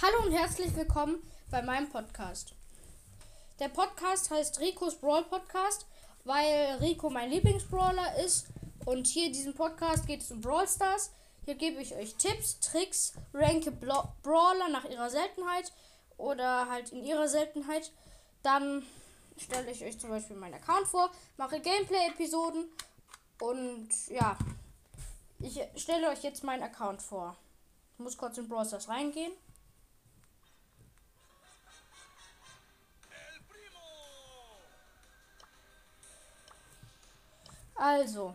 herzlich willkommen bei meinem Podcast. Der Podcast heißt Ricos Brawl Podcast, weil Rico mein Lieblingsbrawler ist. Und hier in diesem Podcast geht es um Brawl Stars. Hier gebe ich euch Tipps, Tricks, ranke Brawler nach ihrer Seltenheit oder halt in ihrer Seltenheit. Dann stelle ich euch zum Beispiel meinen Account vor, mache Gameplay-Episoden und ja, ich stelle euch jetzt meinen Account vor. Ich muss kurz in Brawl Stars reingehen. Also,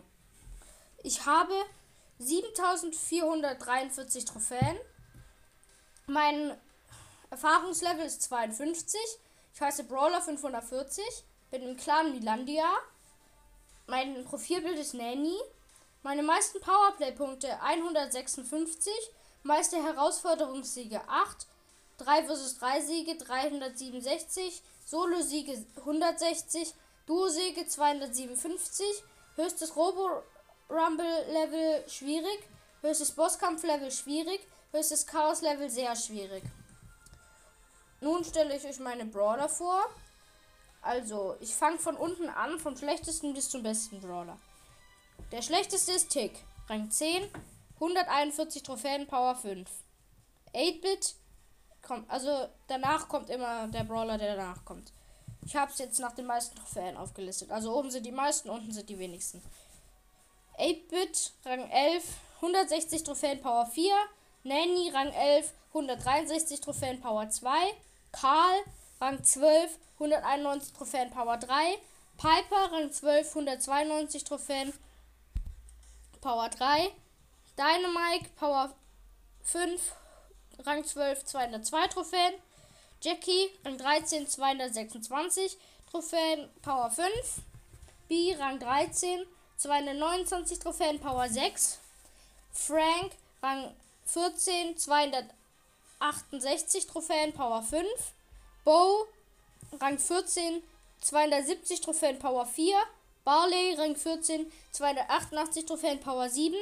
ich habe 7443 Trophäen. Mein Erfahrungslevel ist 52. Ich heiße Brawler 540. Bin im Clan Milandia. Mein Profilbild ist Nanny. Meine meisten Powerplay-Punkte 156. Meiste Herausforderungssiege 8. 3 vs 3 Siege 367. Solo-Siege 160. Duo-Siege 257. Höchstes Robo-Rumble-Level schwierig. Höchstes Bosskampf-Level schwierig. Höchstes Chaos-Level sehr schwierig. Nun stelle ich euch meine Brawler vor. Also, ich fange von unten an, vom schlechtesten bis zum besten Brawler. Der schlechteste ist Tick, Rang 10, 141 Trophäen, Power 5. 8-Bit kommt, also danach kommt immer der Brawler, der danach kommt. Ich habe es jetzt nach den meisten Trophäen aufgelistet. Also oben sind die meisten, unten sind die wenigsten. 8-Bit, Rang 11, 160 Trophäen, Power 4. Nanny, Rang 11, 163 Trophäen, Power 2. Karl, Rang 12, 191 Trophäen, Power 3. Piper, Rang 12, 192 Trophäen, Power 3. Dynamite, Power 5, Rang 12, 202 Trophäen. Jackie, Rang 13, 226 Trophäen, Power 5. B, Rang 13, 229 Trophäen, Power 6. Frank, Rang 14, 268 Trophäen, Power 5. Bo, Rang 14, 270 Trophäen, Power 4. Barley, Rang 14, 288 Trophäen, Power 7.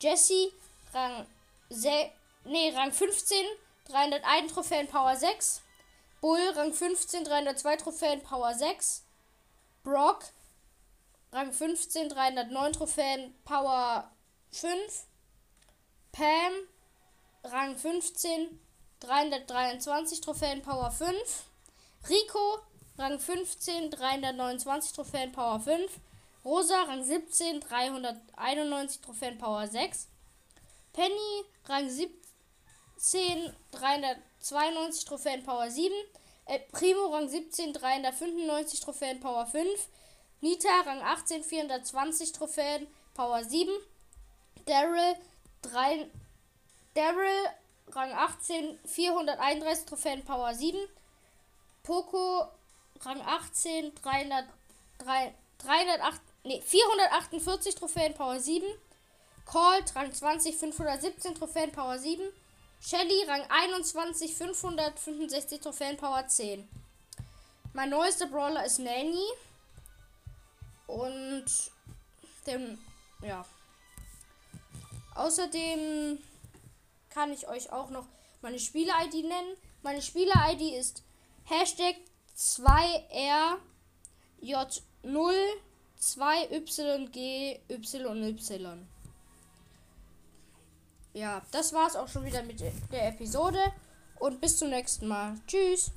Jesse, Rang, nee, Rang 15, 301 Trophäen, Power 6. Bull, Rang 15, 302 Trophäen, Power 6. Brock, Rang 15, 309 Trophäen, Power 5. Pam, Rang 15, 323 Trophäen, Power 5. Rico, Rang 15, 329 Trophäen, Power 5. Rosa, Rang 17, 391 Trophäen, Power 6. Penny, Rang 17, 392 Trophäen, Power 7. El Primo, Rang 17, 395 Trophäen, Power 5. Nita, Rang 18, 420 Trophäen, Power 7. Daryl, Daryl, Rang 18, 431 Trophäen, Power 7. Poco, Rang 18, 300, 3, 308, nee, 448 Trophäen, Power 7. Colt, Rang 20, 517 Trophäen, Power 7. Shelly, Rang 21, 565 Trophäen, Power 10. Mein neuester Brawler ist Nanny. Und dem, ja. Außerdem kann ich euch auch noch meine Spieler-ID nennen. Meine Spieler-ID ist Hashtag 2R J02YGYY. Ja, das war's auch schon wieder mit der Episode. Und bis zum nächsten Mal. Tschüss.